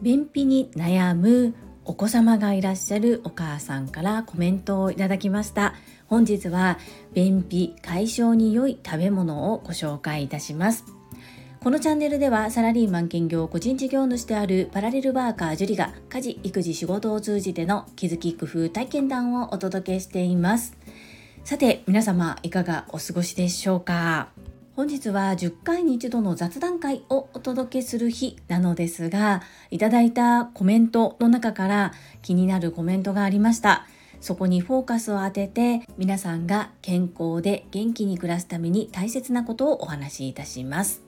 便秘に悩むお子様がいらっしゃるお母さんからコメントをいただきました。本日は便秘解消に良い食べ物をご紹介いたします。このチャンネルではサラリーマン兼業個人事業主であるパラレルワーカージュリが家事育児仕事を通じての気づき工夫体験談をお届けしています。さて皆様いかがお過ごしでしょうか？本日は10回に一度の雑談会をお届けする日なのですがいただいたコメントの中から気になるコメントがありましたそこにフォーカスを当てて皆さんが健康で元気に暮らすために大切なことをお話しいたします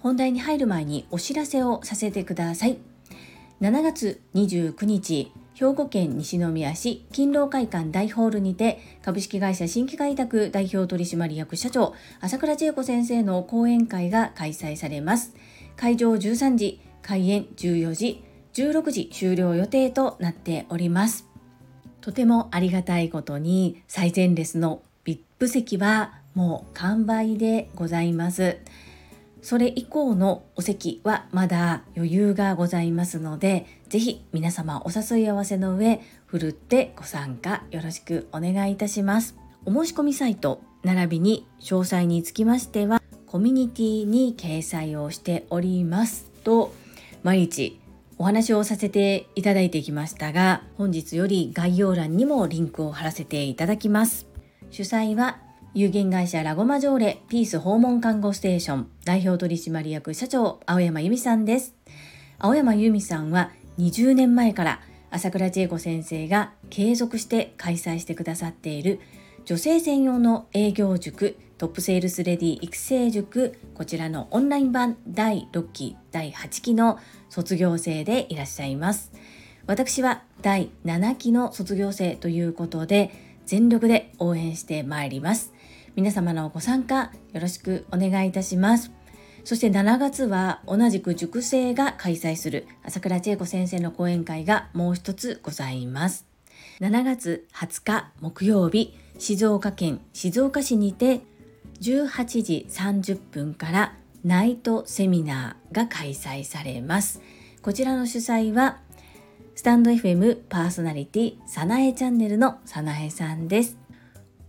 本題に入る前にお知らせをさせてください。7月29日、兵庫県西宮市勤労会館大ホールにて株式会社新規開拓代表取締役社長朝倉千恵子先生の講演会が開催されます。会場13時、開演14時、16時終了予定となっております。とてもありがたいことに最前列の VIP 席はもう完売でございます。それ以降のお席はまだ余裕がございますので、ぜひ皆様お誘い合わせの上、ふるってご参加よろしくお願いいたします。お申し込みサイト並びに詳細につきましては、コミュニティに掲載をしておりますと、毎日お話をさせていただいてきましたが、本日より概要欄にもリンクを貼らせていただきます。主催は有限会社ラゴマジョーレピース訪問看護ステーション代表取締役社長青山由美さんです。青山由美さんは20年前から朝倉千恵子先生が継続して開催してくださっている女性専用の営業塾トップセールスレディ育成塾こちらのオンライン版第6期第8期の卒業生でいらっしゃいます私は第7期の卒業生ということで全力で応援してまいります皆様のご参加よろしくお願いいたします。そして7月は同じく塾生が開催する朝倉千恵子先生の講演会がもう一つございます。7月20日木曜日、静岡県静岡市にて18時30分からナイトセミナーが開催されます。こちらの主催はスタンド FM パーソナリティさなえチャンネルのさなえさんです。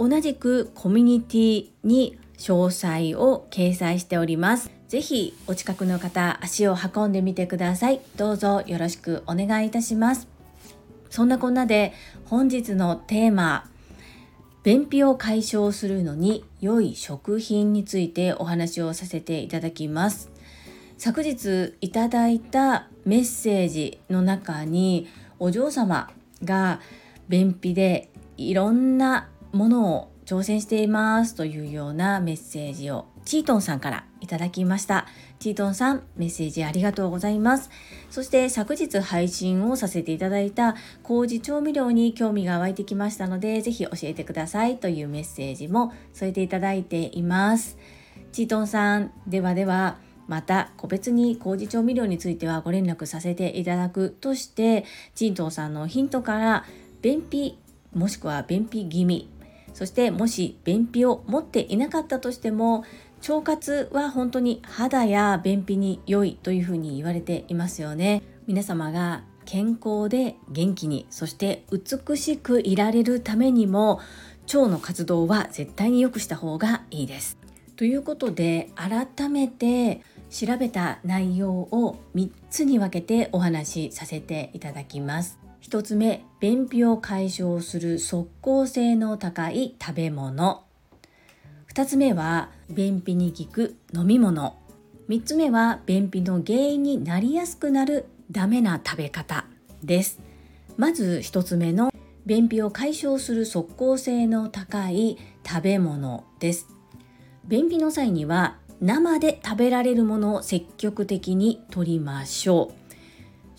同じくコミュニティに詳細を掲載しております。ぜひお近くの方足を運んでみてください。どうぞよろしくお願いいたします。そんなこんなで本日のテーマ便秘を解消するのに良い食品についてお話をさせていただきます。昨日いただいたメッセージの中にお嬢様が便秘でいろんなものを挑戦していますというようなメッセージをチートンさんからいただきました。チートンさん、メッセージありがとうございます。そして昨日配信をさせていただいた麹調味料に興味が湧いてきましたので、ぜひ教えてくださいというメッセージも添えていただいています。チートンさん、ではでは、また個別に麹調味料についてはご連絡させていただくとして、チートンさんのヒントから便秘もしくは便秘気味そしてもし便秘を持っていなかったとしても腸活は本当に肌や便秘に良いというふうに言われていますよね。皆様が健康で元気にそして美しくいられるためにも腸の活動は絶対に良くした方がいいです。ということで改めて調べた内容を3つに分けてお話しさせていただきます。1つ目便秘を解消する即効性の高い食べ物。2つ目は便秘に効く飲み物。3つ目は便秘の原因になりやすくなるダメな食べ方です。まず1つ目の便秘を解消する即効性の高い食べ物です。便秘の際には生で食べられるものを積極的に摂りましょう。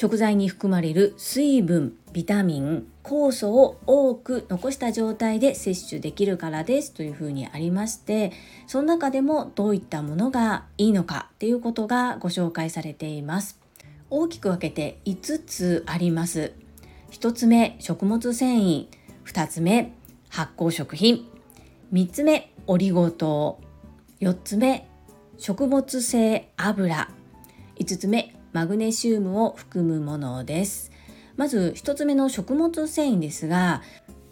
食材に含まれる水分ビタミン酵素を多く残した状態で摂取できるからですというふうにありましてその中でもどういったものがいいのかっていうことがご紹介されています。大きく分けて5つあります。1つ目食物繊維。2つ目発酵食品。3つ目オリゴ糖。4つ目食物性油。5つ目マグネシウムを含むものです。まず1つ目の食物繊維ですが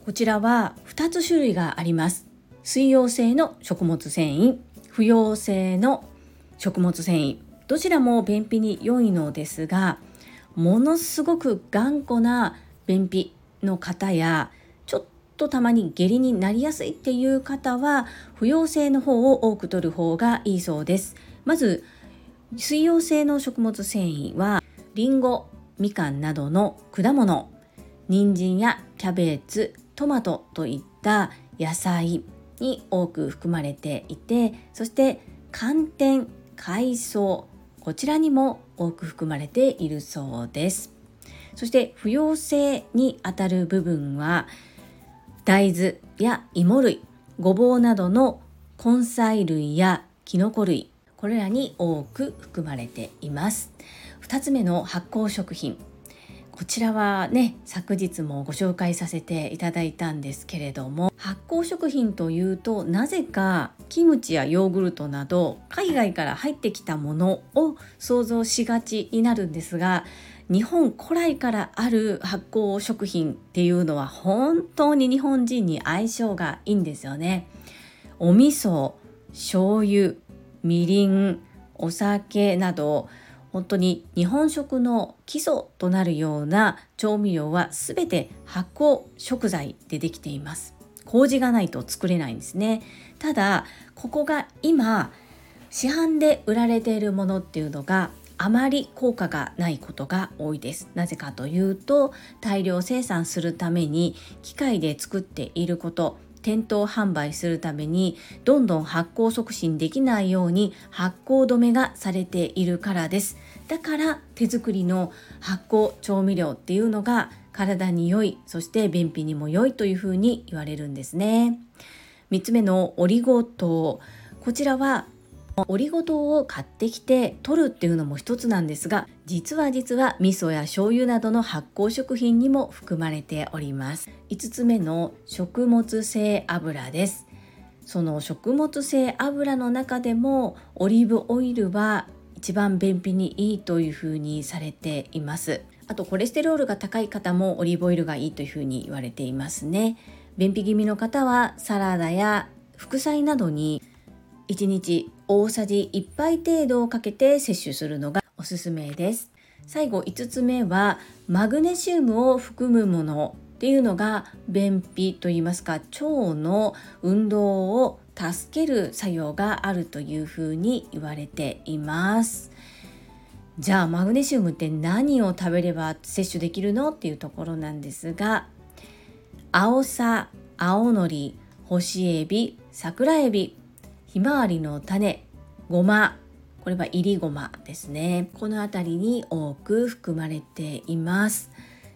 こちらは2つ種類があります。水溶性の食物繊維不溶性の食物繊維。どちらも便秘に良いのですがものすごく頑固な便秘の方やちょっとたまに下痢になりやすいっていう方は不溶性の方を多く摂る方がいいそうです。まず水溶性の食物繊維はりんごみかんなどの果物人参やキャベツトマトといった野菜に多く含まれていてそして寒天海藻こちらにも多く含まれているそうです。そして不溶性にあたる部分は大豆や芋類ごぼうなどの根菜類やきのこ類これらに多く含まれています2つ目の発酵食品こちらはね昨日もご紹介させていただいたんですけれども発酵食品というとなぜかキムチやヨーグルトなど海外から入ってきたものを想像しがちになるんですが日本古来からある発酵食品っていうのは本当に日本人に相性がいいんですよね。お味噌醤油みりんお酒など本当に日本食の基礎となるような調味料は全て発酵食材でできています。麹がないと作れないんですね。ただここが今市販で売られているものっていうのがあまり効果がないことが多いです。なぜかというと大量生産するために機械で作っていること店頭販売するためにどんどん発酵促進できないように発酵止めがされているからです。だから手作りの発酵調味料っていうのが体に良いそして便秘にも良いというふうに言われるんですね。3つ目のオリゴ糖。こちらはオリゴ糖を買ってきて取るっていうのも一つなんですが実は実は味噌や醤油などの発酵食品にも含まれております。5つ目の食物性油です。その食物性油の中でもオリーブオイルは一番便秘にいいというふうにされています。あとコレステロールが高い方もオリーブオイルがいいというふうに言われていますね。便秘気味の方はサラダや副菜などに1日大さじ1杯程度をかけて摂取するのがおすすめです。最後5つ目はマグネシウムを含むものっていうのが便秘といいますか腸の運動を助ける作用があるというふうに言われています。じゃあマグネシウムって何を食べれば摂取できるのっていうところなんですが青さ青のり干しエビ桜エビひまわりの種ごま。これは入りごまですね。この辺りに多く含まれています。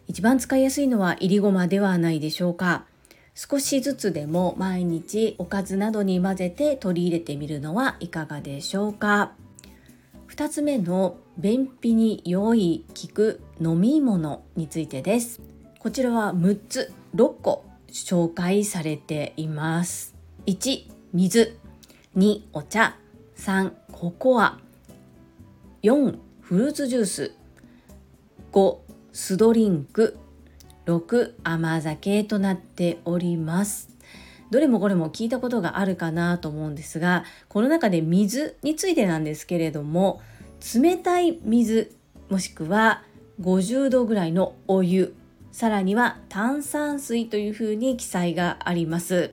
一番使いやすいのは入りごまではないでしょうか。少しずつでも毎日おかずなどに混ぜて取り入れてみるのはいかがでしょうか。2つ目の便秘に良い効く飲み物についてです。こちらは6つ6個紹介されています。1水。2お茶。3ココア。4フルーツジュース。5酢ドリンク。6甘酒となっております。どれもこれも聞いたことがあるかなと思うんですがこの中で水についてなんですけれども冷たい水もしくは50度ぐらいのお湯さらには炭酸水というふうに記載があります。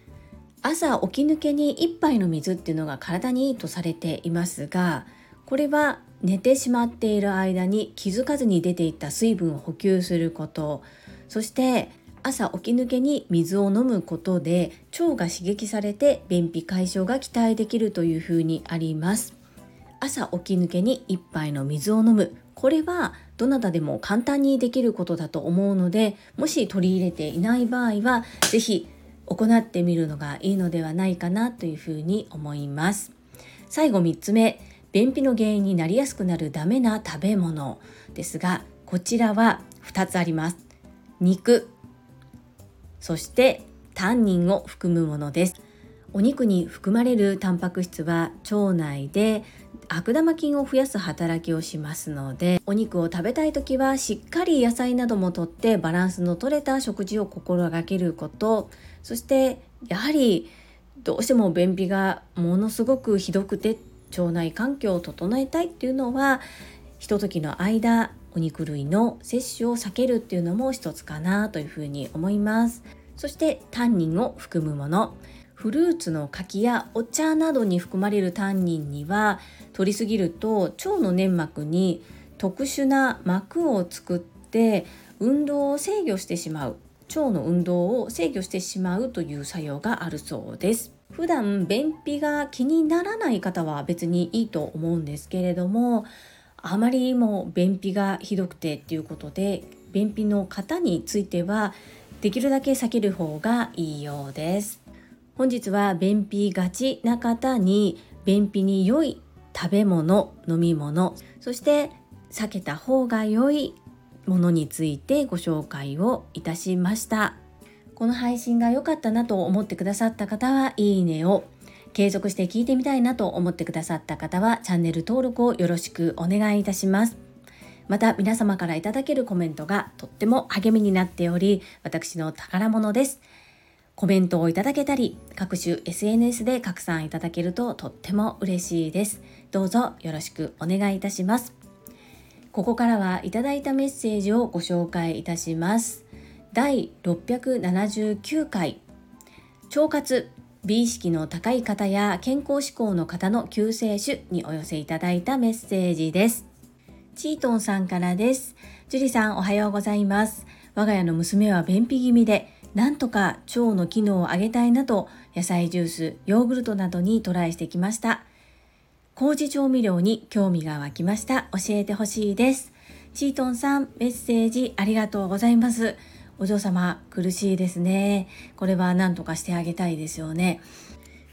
朝起き抜けに1杯の水っていうのが体にいいとされていますがこれは寝てしまっている間に気づかずに出ていった水分を補給すること。そして朝起き抜けに水を飲むことで腸が刺激されて便秘解消が期待できるというふうにあります。朝起き抜けに1杯の水を飲む。これはどなたでも簡単にできることだと思うのでもし取り入れていない場合は是非行ってみるのがいいのではないかなというふうに思います。最後3つ目便秘の原因になりやすくなるダメな食べ物。ですがこちらは2つあります。肉。そしてタンニンを含むものです。お肉に含まれるタンパク質は腸内で悪玉菌を増やす働きをしますのでお肉を食べたい時はしっかり野菜などもとってバランスの取れた食事を心がけること。そしてやはりどうしても便秘がものすごくひどくて腸内環境を整えたいっていうのはひとときの間お肉類の摂取を避けるっていうのも一つかなというふうに思います。そしてタンニンを含むもの。フルーツの柿やお茶などに含まれるタンニンには摂りすぎると腸の粘膜に特殊な膜を作って運動を制御してしまう。腸の運動を制御してしまうという作用があるそうです。普段便秘が気にならない方は別にいいと思うんですけれどもあまりにも便秘がひどくてっていうことで便秘の方についてはできるだけ避ける方がいいようです。本日は便秘がちな方に便秘に良い食べ物飲み物そして避けた方が良いものについてご紹介をいたしました。この配信が良かったなと思ってくださった方はいいねを継続して聞いてみたいなと思ってくださった方はチャンネル登録をよろしくお願いいたします。また皆様からいただけるコメントがとっても励みになっており私の宝物です。コメントをいただけたり各種 SNS で拡散いただけるととっても嬉しいです。どうぞよろしくお願いいたします。ここからはいただいたメッセージをご紹介いたします。第679回。腸活美意識の高い方や健康志向の方の救世主にお寄せいただいたメッセージです。チートンさんからです。ジュリさんおはようございます。我が家の娘は便秘気味でなんとか腸の機能を上げたいなと野菜ジュースヨーグルトなどにトライしてきました。麹調味料に興味が湧きました。教えてほしいです。チートンさんメッセージありがとうございます。お嬢様苦しいですね。これは何とかしてあげたいですよね。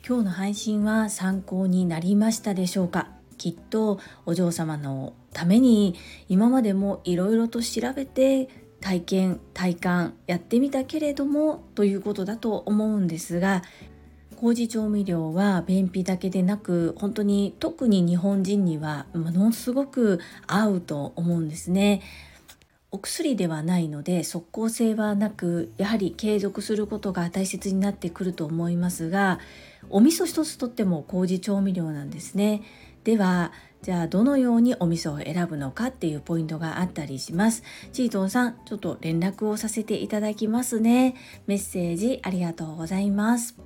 今日の配信は参考になりましたでしょうか。きっとお嬢様のために今までもいろいろと調べて体験体感やってみたけれどもということだと思うんですが麹調味料は便秘だけでなく本当に特に日本人にはものすごく合うと思うんですね。お薬ではないので即効性はなくやはり継続することが大切になってくると思いますがお味噌一つとっても麹調味料なんですね。ではじゃあどのようにお味噌を選ぶのかっていうポイントがあったりします。チートンさんちょっと連絡をさせていただきますね。メッセージありがとうございます。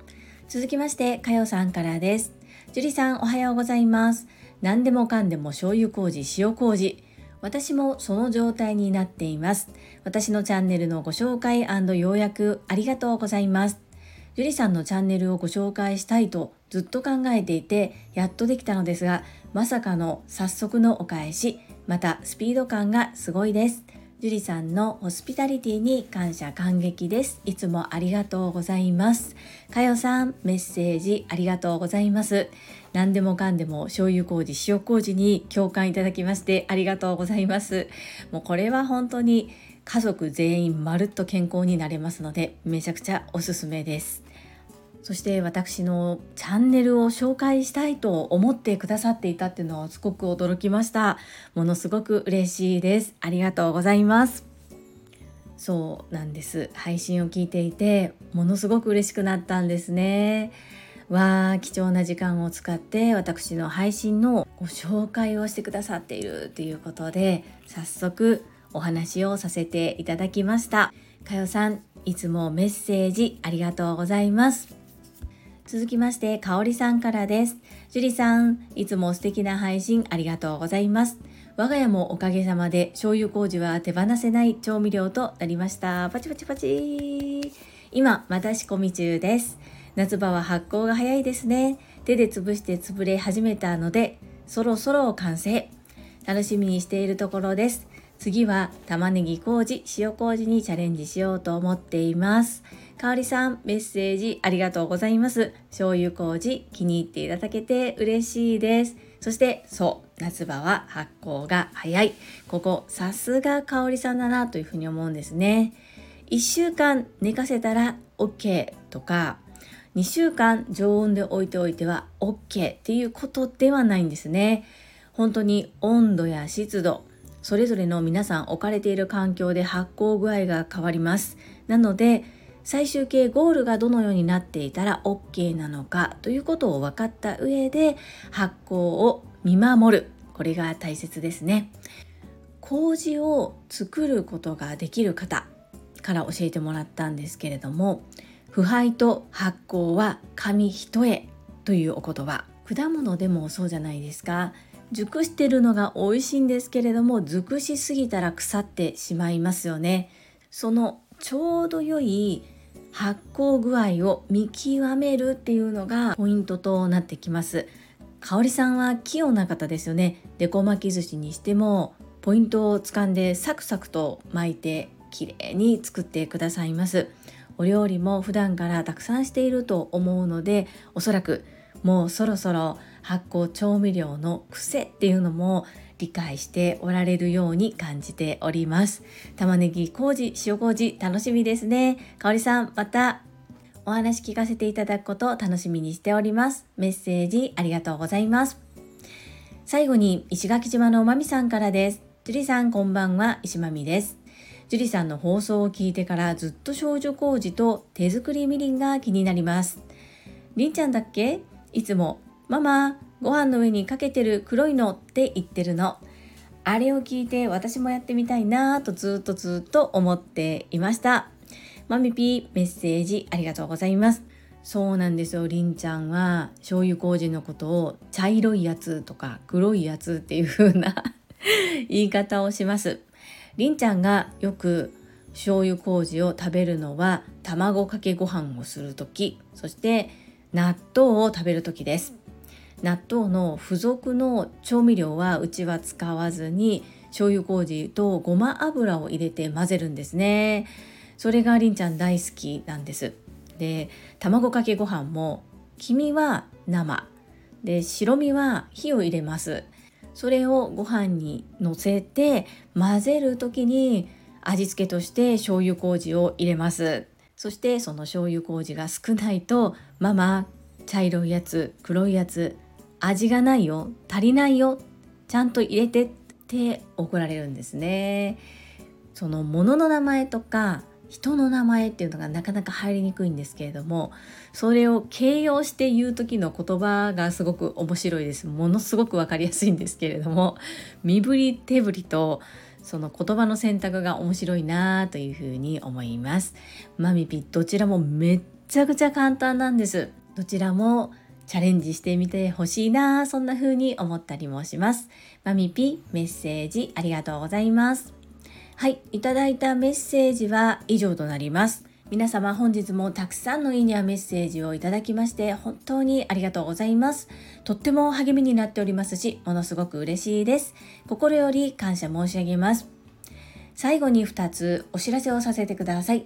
続きましてかよさんからです樹里さんおはようございます何でもかんでも醤油麹塩麹私もその状態になっています。私のチャンネルのご紹介要約ありがとうございます。ゆりさんのチャンネルをご紹介したいとずっと考えていて、やっとできたのですが、まさかの早速のお返し、またスピード感がすごいです。樹里さんのホスピタリティに感謝感激です。いつもありがとうございます。かよさん、メッセージありがとうございます。何でもかんでも醤油麹、塩麹に共感いただきましてありがとうございます。もうこれは本当に家族全員まるっと健康になれますので、めちゃくちゃおすすめです。そして私のチャンネルを紹介したいと思ってくださっていたっていうのはすごく驚きました。ものすごく嬉しいです。ありがとうございます。そうなんです。配信を聞いていてものすごく嬉しくなったんですね。わー貴重な時間を使って私の配信のご紹介をしてくださっているということで早速お話をさせていただきました。かよさんいつもメッセージありがとうございます。続きまして、かおりさんからです。樹里さん、いつも素敵な配信ありがとうございます。我が家もおかげさまで醤油麹は手放せない調味料となりました。パチパチパチ今、また仕込み中です。夏場は発酵が早いですね。手で潰して潰れ始めたので、そろそろ完成。楽しみにしているところです。次は玉ねぎ麹、塩麹にチャレンジしようと思っています。かおりさん、メッセージありがとうございます。醤油麹気に入っていただけて嬉しいです。そして、そう、夏場は発酵が早い。ここ、さすがかおりさんだなというふうに思うんですね。1週間寝かせたら OK とか、2週間常温で置いておいては OK っていうことではないんですね。本当に温度や湿度それぞれの皆さん置かれている環境で発酵具合が変わります。なので最終形ゴールがどのようになっていたら OK なのかということを分かった上で発酵を見守る。これが大切ですね。麹を作ることができる方から教えてもらったんですけれども腐敗と発酵は紙一重というお言葉。果物でもそうじゃないですか。熟してるのが美味しいんですけれども熟しすぎたら腐ってしまいますよね。そのちょうど良い発酵具合を見極めるっていうのがポイントとなってきます。香里さんは器用な方ですよね。デコ巻き寿司にしてもポイントをつかんでサクサクと巻いて綺麗に作ってくださいます。お料理も普段からたくさんしていると思うのでおそらくもうそろそろ発酵調味料の癖っていうのも理解しておられるように感じております。玉ねぎ麹塩麹楽しみですね。香里さんまたお話聞かせていただくことを楽しみにしております。メッセージありがとうございます。最後に石垣島のまみさんからです。樹里さんこんばんは。石まみです。樹里さんの放送を聞いてからずっと少女麹と手作りみりんが気になります。りんちゃんだっけ？いつもママご飯の上にかけてる黒いのって言ってるの。あれを聞いて私もやってみたいなぁとずっとずっと思っていました。マミピーメッセージありがとうございます。そうなんですよ。りんちゃんは醤油麹のことを茶色いやつとか黒いやつっていう風な 言い方をします。りんちゃんがよく醤油麹を食べるのは卵かけご飯をする時そして納豆を食べる時です。納豆の付属の調味料はうちは使わずに醤油麹とごま油を入れて混ぜるんですね。それがりんちゃん大好きなんです。で卵かけご飯も黄身は生。で白身は火を入れます。それをご飯にのせて混ぜる時に味付けとして醤油麹を入れます。そしてその醤油麹が少ないとママ茶色いやつ黒いやつ味がないよ足りないよちゃんと入れてって怒られるんですね。その物の名前とか人の名前っていうのがなかなか入りにくいんですけれどもそれを形容して言う時の言葉がすごく面白いです。ものすごく分かりやすいんですけれども身振り手振りとその言葉の選択が面白いなというふうに思います。マミピどちらもめっちゃくちゃ簡単なんです。どちらもチャレンジしてみてほしいなそんな風に思ったりもします。マミピメッセージありがとうございます。はい、いただいたメッセージは以上となります。皆様本日もたくさんのいいねやメッセージをいただきまして本当にありがとうございます。とっても励みになっておりますし、ものすごく嬉しいです。心より感謝申し上げます。最後に2つお知らせをさせてください。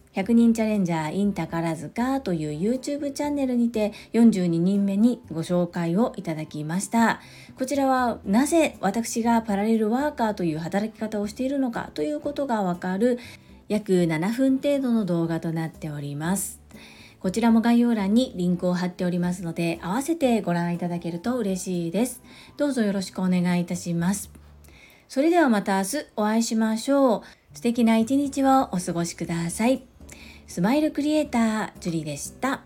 100人チャレンジャー in 宝塚という YouTube チャンネルにて42人目にご紹介をいただきました。こちらはなぜ私がパラレルワーカーという働き方をしているのかということがわかる約7分程度の動画となっております。こちらも概要欄にリンクを貼っておりますので合わせてご覧いただけると嬉しいです。どうぞよろしくお願いいたします。それではまた明日お会いしましょう。素敵な一日をお過ごしください。スマイルクリエイタージュリーでした。